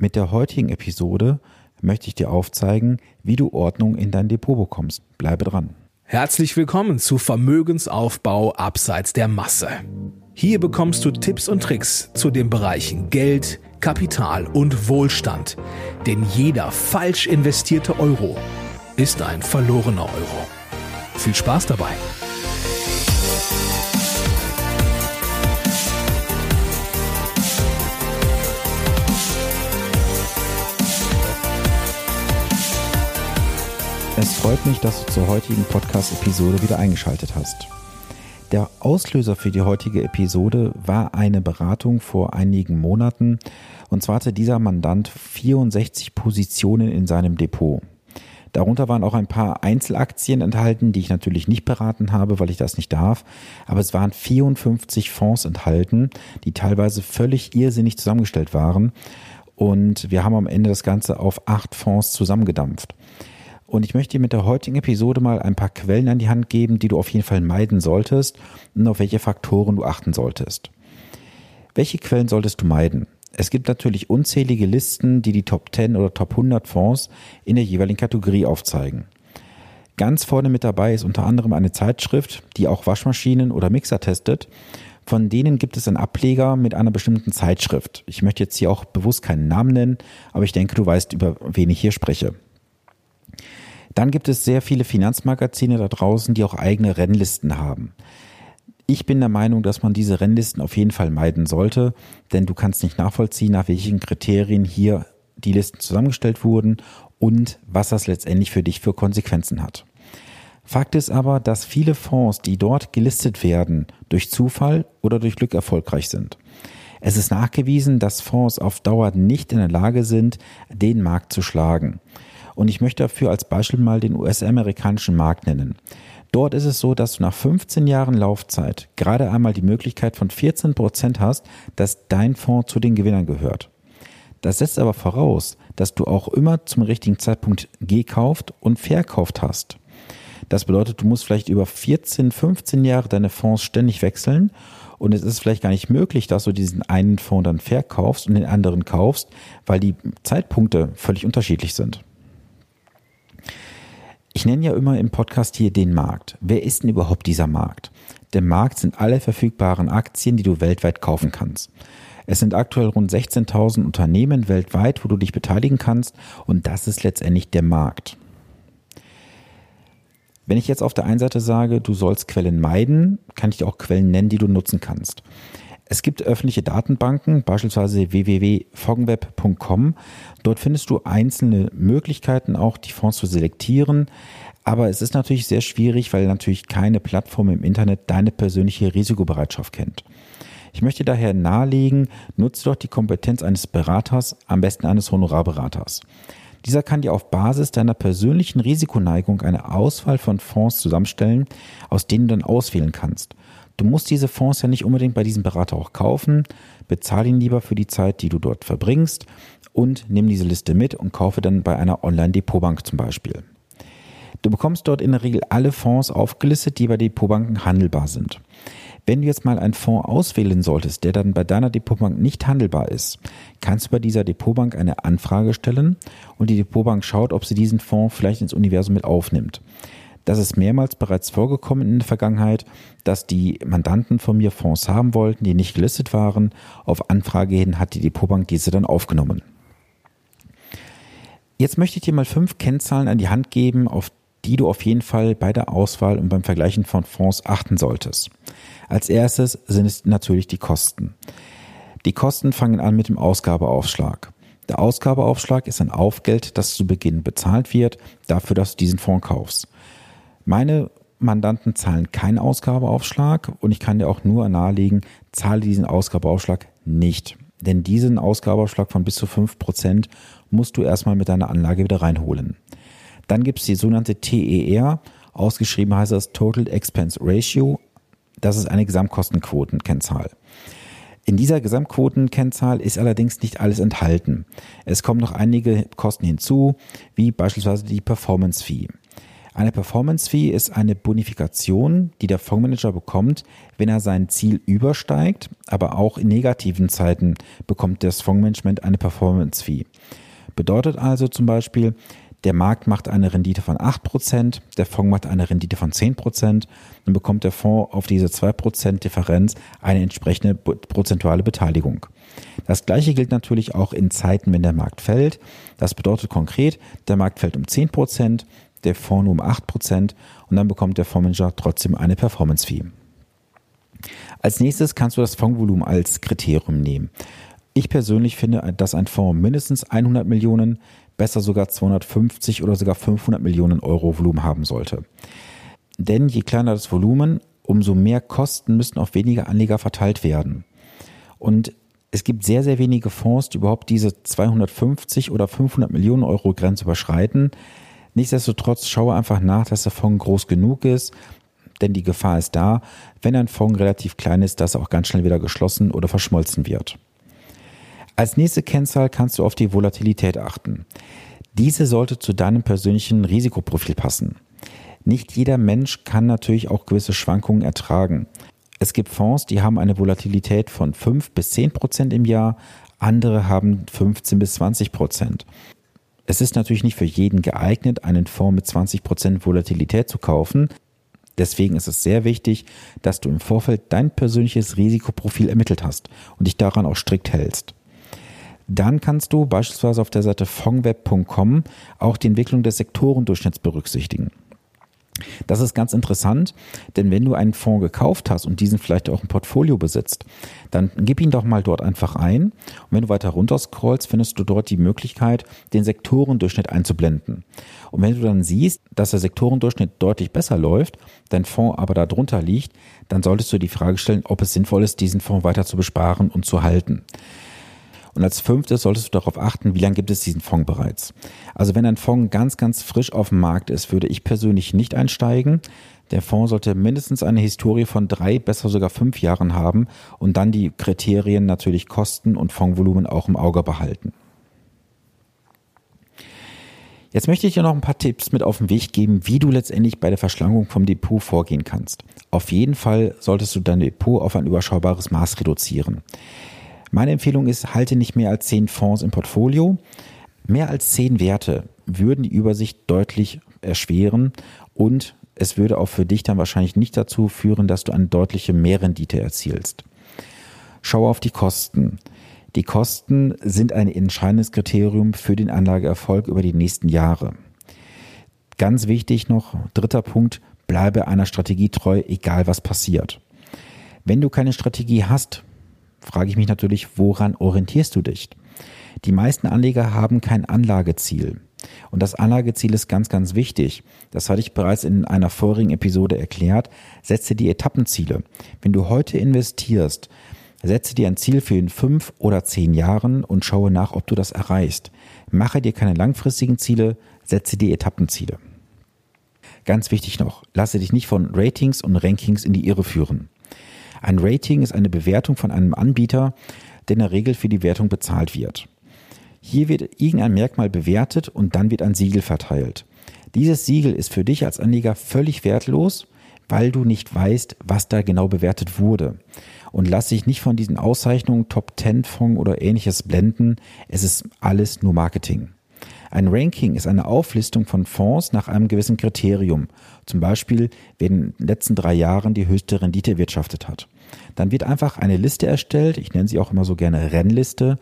Mit der heutigen Episode möchte ich dir aufzeigen, wie du Ordnung in dein Depot bekommst. Bleibe dran. Herzlich willkommen zu Vermögensaufbau abseits der Masse. Hier bekommst du Tipps und Tricks zu den Bereichen Geld, Kapital und Wohlstand. Denn jeder falsch investierte Euro ist ein verlorener Euro. Viel Spaß dabei! Freut mich, dass du zur heutigen Podcast-Episode wieder eingeschaltet hast. Der Auslöser für die heutige Episode war eine Beratung vor einigen Monaten. Und zwar hatte dieser Mandant 64 Positionen in seinem Depot. Darunter waren auch ein paar Einzelaktien enthalten, die ich natürlich nicht beraten habe, weil ich das nicht darf. Aber es waren 54 Fonds enthalten, die teilweise völlig irrsinnig zusammengestellt waren. Und wir haben am Ende das Ganze auf acht Fonds zusammengedampft. Und ich möchte dir mit der heutigen Episode mal ein paar Quellen an die Hand geben, die du auf jeden Fall meiden solltest und auf welche Faktoren du achten solltest. Welche Quellen solltest du meiden? Es gibt natürlich unzählige Listen, die die Top 10 oder Top 100 Fonds in der jeweiligen Kategorie aufzeigen. Ganz vorne mit dabei ist unter anderem eine Zeitschrift, die auch Waschmaschinen oder Mixer testet. Von denen gibt es einen Ableger mit einer bestimmten Zeitschrift. Ich möchte jetzt hier auch bewusst keinen Namen nennen, aber ich denke, du weißt, über wen ich hier spreche. Dann gibt es sehr viele Finanzmagazine da draußen, die auch eigene Rennlisten haben. Ich bin der Meinung, dass man diese Rennlisten auf jeden Fall meiden sollte, denn du kannst nicht nachvollziehen, nach welchen Kriterien hier die Listen zusammengestellt wurden und was das letztendlich für dich für Konsequenzen hat. Fakt ist aber, dass viele Fonds, die dort gelistet werden, durch Zufall oder durch Glück erfolgreich sind. Es ist nachgewiesen, dass Fonds auf Dauer nicht in der Lage sind, den Markt zu schlagen. Und ich möchte dafür als Beispiel mal den US-amerikanischen Markt nennen. Dort ist es so, dass du nach 15 Jahren Laufzeit gerade einmal die Möglichkeit von 14 Prozent hast, dass dein Fonds zu den Gewinnern gehört. Das setzt aber voraus, dass du auch immer zum richtigen Zeitpunkt gekauft und verkauft hast. Das bedeutet, du musst vielleicht über 14, 15 Jahre deine Fonds ständig wechseln und es ist vielleicht gar nicht möglich, dass du diesen einen Fonds dann verkaufst und den anderen kaufst, weil die Zeitpunkte völlig unterschiedlich sind. Ich nenne ja immer im Podcast hier den Markt. Wer ist denn überhaupt dieser Markt? Der Markt sind alle verfügbaren Aktien, die du weltweit kaufen kannst. Es sind aktuell rund 16.000 Unternehmen weltweit, wo du dich beteiligen kannst und das ist letztendlich der Markt. Wenn ich jetzt auf der einen Seite sage, du sollst Quellen meiden, kann ich dir auch Quellen nennen, die du nutzen kannst. Es gibt öffentliche Datenbanken, beispielsweise www.foggenweb.com. Dort findest du einzelne Möglichkeiten, auch die Fonds zu selektieren. Aber es ist natürlich sehr schwierig, weil natürlich keine Plattform im Internet deine persönliche Risikobereitschaft kennt. Ich möchte daher nahelegen, nutze doch die Kompetenz eines Beraters, am besten eines Honorarberaters. Dieser kann dir auf Basis deiner persönlichen Risikoneigung eine Auswahl von Fonds zusammenstellen, aus denen du dann auswählen kannst. Du musst diese Fonds ja nicht unbedingt bei diesem Berater auch kaufen. Bezahl ihn lieber für die Zeit, die du dort verbringst und nimm diese Liste mit und kaufe dann bei einer Online-Depotbank zum Beispiel. Du bekommst dort in der Regel alle Fonds aufgelistet, die bei Depotbanken handelbar sind. Wenn du jetzt mal einen Fonds auswählen solltest, der dann bei deiner Depotbank nicht handelbar ist, kannst du bei dieser Depotbank eine Anfrage stellen und die Depotbank schaut, ob sie diesen Fonds vielleicht ins Universum mit aufnimmt. Das ist mehrmals bereits vorgekommen in der Vergangenheit, dass die Mandanten von mir Fonds haben wollten, die nicht gelistet waren. Auf Anfrage hin hat die Depotbank diese dann aufgenommen. Jetzt möchte ich dir mal fünf Kennzahlen an die Hand geben, auf die du auf jeden Fall bei der Auswahl und beim Vergleichen von Fonds achten solltest. Als erstes sind es natürlich die Kosten. Die Kosten fangen an mit dem Ausgabeaufschlag. Der Ausgabeaufschlag ist ein Aufgeld, das zu Beginn bezahlt wird, dafür, dass du diesen Fonds kaufst. Meine Mandanten zahlen keinen Ausgabeaufschlag und ich kann dir auch nur nahelegen, zahle diesen Ausgabeaufschlag nicht. Denn diesen Ausgabeaufschlag von bis zu fünf Prozent musst du erstmal mit deiner Anlage wieder reinholen. Dann gibt es die sogenannte TER, ausgeschrieben heißt das Total Expense Ratio. Das ist eine Gesamtkostenquotenkennzahl. In dieser Gesamtquotenkennzahl ist allerdings nicht alles enthalten. Es kommen noch einige Kosten hinzu, wie beispielsweise die Performance Fee. Eine Performance Fee ist eine Bonifikation, die der Fondsmanager bekommt, wenn er sein Ziel übersteigt, aber auch in negativen Zeiten bekommt das Fondsmanagement eine Performance Fee. Bedeutet also zum Beispiel, der Markt macht eine Rendite von 8%, der Fonds macht eine Rendite von 10%, dann bekommt der Fonds auf diese 2% Differenz eine entsprechende prozentuale Beteiligung. Das gleiche gilt natürlich auch in Zeiten, wenn der Markt fällt. Das bedeutet konkret, der Markt fällt um 10%, der Fonds um 8% und dann bekommt der Fondsmanager trotzdem eine Performance-Fee. Als nächstes kannst du das Fondsvolumen als Kriterium nehmen. Ich persönlich finde, dass ein Fonds mindestens 100 Millionen, besser sogar 250 oder sogar 500 Millionen Euro Volumen haben sollte. Denn je kleiner das Volumen, umso mehr Kosten müssen auf weniger Anleger verteilt werden. Und es gibt sehr, sehr wenige Fonds, die überhaupt diese 250 oder 500 Millionen Euro Grenze überschreiten. Nichtsdestotrotz schaue einfach nach, dass der Fonds groß genug ist, denn die Gefahr ist da, wenn ein Fonds relativ klein ist, dass er auch ganz schnell wieder geschlossen oder verschmolzen wird. Als nächste Kennzahl kannst du auf die Volatilität achten. Diese sollte zu deinem persönlichen Risikoprofil passen. Nicht jeder Mensch kann natürlich auch gewisse Schwankungen ertragen. Es gibt Fonds, die haben eine Volatilität von 5 bis 10 Prozent im Jahr, andere haben 15 bis 20 Prozent. Es ist natürlich nicht für jeden geeignet, einen Fonds mit 20 Prozent Volatilität zu kaufen. Deswegen ist es sehr wichtig, dass du im Vorfeld dein persönliches Risikoprofil ermittelt hast und dich daran auch strikt hältst. Dann kannst du beispielsweise auf der Seite fongweb.com auch die Entwicklung des Sektorendurchschnitts berücksichtigen. Das ist ganz interessant, denn wenn du einen Fonds gekauft hast und diesen vielleicht auch im Portfolio besitzt, dann gib ihn doch mal dort einfach ein. Und wenn du weiter runter scrollst, findest du dort die Möglichkeit, den Sektorendurchschnitt einzublenden. Und wenn du dann siehst, dass der Sektorendurchschnitt deutlich besser läuft, dein Fonds aber darunter liegt, dann solltest du die Frage stellen, ob es sinnvoll ist, diesen Fonds weiter zu besparen und zu halten. Und als fünftes solltest du darauf achten, wie lange gibt es diesen Fonds bereits. Also wenn ein Fonds ganz, ganz frisch auf dem Markt ist, würde ich persönlich nicht einsteigen. Der Fonds sollte mindestens eine Historie von drei, besser sogar fünf Jahren haben und dann die Kriterien natürlich Kosten und Fondsvolumen auch im Auge behalten. Jetzt möchte ich dir noch ein paar Tipps mit auf den Weg geben, wie du letztendlich bei der Verschlankung vom Depot vorgehen kannst. Auf jeden Fall solltest du dein Depot auf ein überschaubares Maß reduzieren. Meine Empfehlung ist, halte nicht mehr als zehn Fonds im Portfolio. Mehr als zehn Werte würden die Übersicht deutlich erschweren und es würde auch für dich dann wahrscheinlich nicht dazu führen, dass du eine deutliche Mehrrendite erzielst. Schau auf die Kosten. Die Kosten sind ein entscheidendes Kriterium für den Anlageerfolg über die nächsten Jahre. Ganz wichtig noch, dritter Punkt, bleibe einer Strategie treu, egal was passiert. Wenn du keine Strategie hast, frage ich mich natürlich, woran orientierst du dich? Die meisten Anleger haben kein Anlageziel. Und das Anlageziel ist ganz, ganz wichtig. Das hatte ich bereits in einer vorigen Episode erklärt. Setze die Etappenziele. Wenn du heute investierst, setze dir ein Ziel für in fünf oder zehn Jahren und schaue nach, ob du das erreichst. Mache dir keine langfristigen Ziele, setze dir Etappenziele. Ganz wichtig noch, lasse dich nicht von Ratings und Rankings in die Irre führen. Ein Rating ist eine Bewertung von einem Anbieter, der in der Regel für die Wertung bezahlt wird. Hier wird irgendein Merkmal bewertet und dann wird ein Siegel verteilt. Dieses Siegel ist für dich als Anleger völlig wertlos, weil du nicht weißt, was da genau bewertet wurde. Und lass dich nicht von diesen Auszeichnungen Top 10 Fonds oder ähnliches blenden. Es ist alles nur Marketing. Ein Ranking ist eine Auflistung von Fonds nach einem gewissen Kriterium. Zum Beispiel, wer in den letzten drei Jahren die höchste Rendite erwirtschaftet hat. Dann wird einfach eine Liste erstellt. Ich nenne sie auch immer so gerne Rennliste.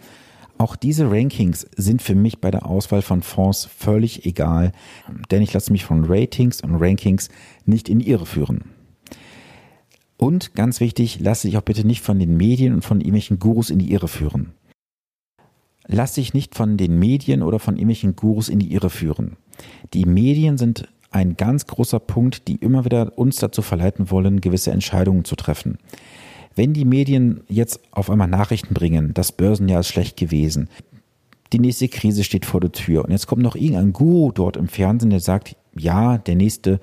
Auch diese Rankings sind für mich bei der Auswahl von Fonds völlig egal, denn ich lasse mich von Ratings und Rankings nicht in die Irre führen. Und ganz wichtig, lasse dich auch bitte nicht von den Medien und von irgendwelchen Gurus in die Irre führen lass dich nicht von den Medien oder von irgendwelchen Gurus in die Irre führen. Die Medien sind ein ganz großer Punkt, die immer wieder uns dazu verleiten wollen, gewisse Entscheidungen zu treffen. Wenn die Medien jetzt auf einmal Nachrichten bringen, das Börsenjahr ist schlecht gewesen, die nächste Krise steht vor der Tür und jetzt kommt noch irgendein Guru dort im Fernsehen, der sagt, ja, der nächste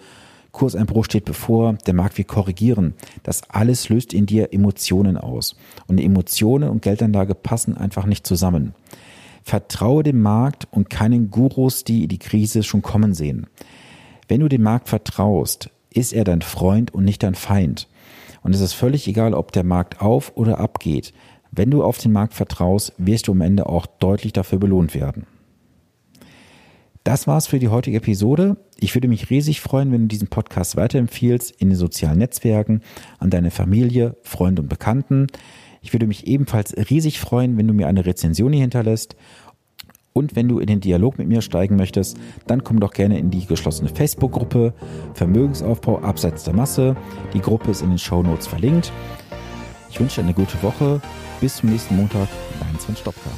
Kurseinbruch steht bevor, der Markt wird korrigieren. Das alles löst in dir Emotionen aus. Und Emotionen und Geldanlage passen einfach nicht zusammen. Vertraue dem Markt und keinen Gurus, die die Krise schon kommen sehen. Wenn du dem Markt vertraust, ist er dein Freund und nicht dein Feind. Und es ist völlig egal, ob der Markt auf oder abgeht. Wenn du auf den Markt vertraust, wirst du am Ende auch deutlich dafür belohnt werden. Das war's für die heutige Episode. Ich würde mich riesig freuen, wenn du diesen Podcast weiterempfiehlst in den sozialen Netzwerken, an deine Familie, Freunde und Bekannten. Ich würde mich ebenfalls riesig freuen, wenn du mir eine Rezension hier hinterlässt. Und wenn du in den Dialog mit mir steigen möchtest, dann komm doch gerne in die geschlossene Facebook-Gruppe Vermögensaufbau abseits der Masse. Die Gruppe ist in den Show Notes verlinkt. Ich wünsche dir eine gute Woche. Bis zum nächsten Montag. Dein Sven Stopka.